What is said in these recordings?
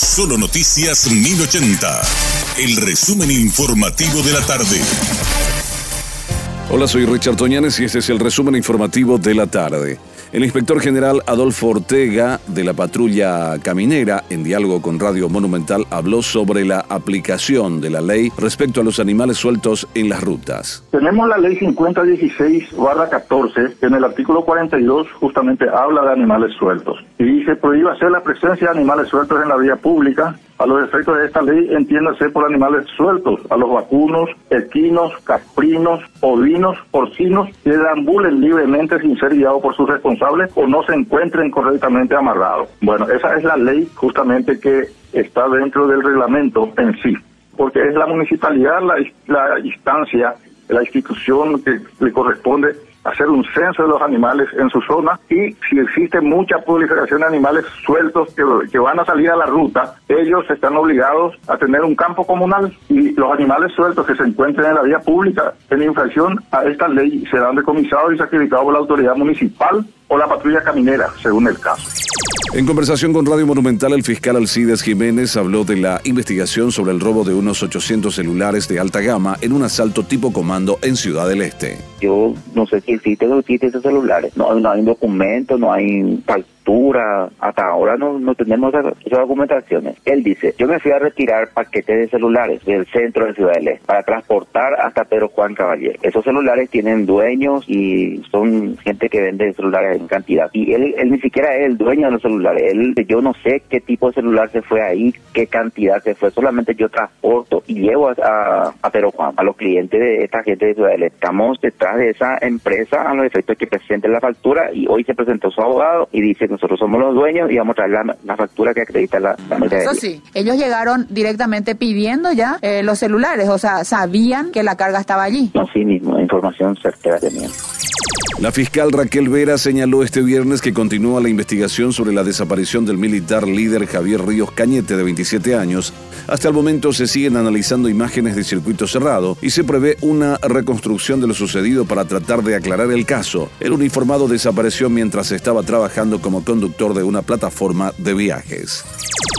Solo Noticias 1080. El resumen informativo de la tarde. Hola, soy Richard Toñanes y este es el resumen informativo de la tarde. El inspector general Adolfo Ortega de la patrulla caminera, en diálogo con Radio Monumental, habló sobre la aplicación de la ley respecto a los animales sueltos en las rutas. Tenemos la ley 5016-14, que en el artículo 42 justamente habla de animales sueltos. Y se prohíbe hacer la presencia de animales sueltos en la vía pública, a los efectos de esta ley, entiéndase por animales sueltos, a los vacunos, equinos, caprinos, ovinos, porcinos, que deambulen libremente sin ser guiados por sus responsables o no se encuentren correctamente amarrados. Bueno, esa es la ley justamente que está dentro del reglamento en sí, porque es la municipalidad la, la instancia, la institución que le corresponde hacer un censo de los animales en su zona y si existe mucha proliferación de animales sueltos que, van a salir a la ruta, ellos están obligados a tener un campo comunal y los animales sueltos que se encuentren en la vía pública en infracción a esta ley serán decomisados y sacrificados por la autoridad municipal o la patrulla caminera, según el caso. En conversación con Radio Monumental, el fiscal Alcides Jiménez habló de la investigación sobre el robo de unos 800 celulares de alta gama en un asalto tipo comando en Ciudad del Este. Yo no sé si existen o existen esos celulares. No, no hay documentos, no hay hasta ahora no, no tenemos esas, documentaciones. Él dice, yo me fui a retirar paquetes de celulares del centro de Ciudad del Este para transportar hasta Pedro Juan Caballero. Esos celulares tienen dueños y son gente que vende celulares en cantidad. Y él, él ni siquiera es el dueño de los celulares. Él, yo no sé qué tipo de celular se fue ahí, qué cantidad se fue. Solamente yo transporto y llevo a, a, Pedro Juan, a los clientes de esta gente de Ciudad del Este. Estamos detrás de esa empresa a los efectos que presente la factura y hoy se presentó su abogado y dice nosotros somos los dueños y vamos a traer la, factura que acredita la, la Eso sí, ellos llegaron directamente pidiendo ya eh, los celulares, o sea, sabían que la carga estaba allí. No, sí mismo, información certera tenían. La fiscal Raquel Vera señaló este viernes que continúa la investigación sobre la desaparición del militar líder Javier Ríos Cañete, de 27 años. Hasta el momento se siguen analizando imágenes de circuito cerrado y se prevé una reconstrucción de lo sucedido para tratar de aclarar el caso. El uniformado desapareció mientras estaba trabajando como conductor de una plataforma de viajes.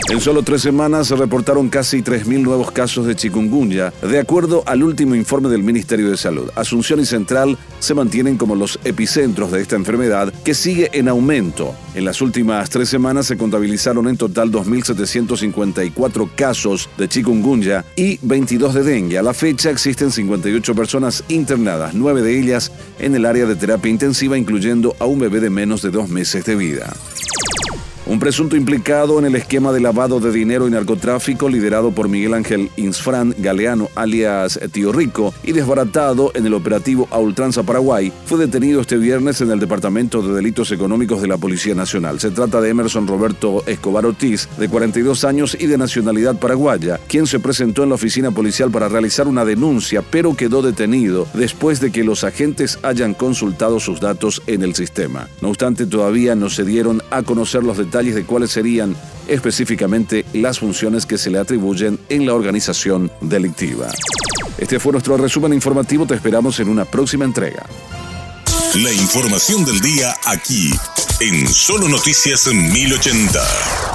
En solo tres semanas se reportaron casi 3.000 nuevos casos de chikungunya, de acuerdo al último informe del Ministerio de Salud. Asunción y Central se mantienen como los epicentros de esta enfermedad que sigue en aumento. En las últimas tres semanas se contabilizaron en total 2.754 casos de chikungunya y 22 de dengue. A la fecha existen 58 personas internadas, nueve de ellas en el área de terapia intensiva, incluyendo a un bebé de menos de dos meses de vida. Un presunto implicado en el esquema de lavado de dinero y narcotráfico liderado por Miguel Ángel Insfran Galeano, alias Tío Rico, y desbaratado en el operativo a Ultranza Paraguay, fue detenido este viernes en el Departamento de Delitos Económicos de la Policía Nacional. Se trata de Emerson Roberto Escobar Ortiz, de 42 años y de nacionalidad paraguaya, quien se presentó en la oficina policial para realizar una denuncia, pero quedó detenido después de que los agentes hayan consultado sus datos en el sistema. No obstante, todavía no se dieron a conocer los de cuáles serían específicamente las funciones que se le atribuyen en la organización delictiva. Este fue nuestro resumen informativo, te esperamos en una próxima entrega. La información del día aquí, en Solo Noticias 1080.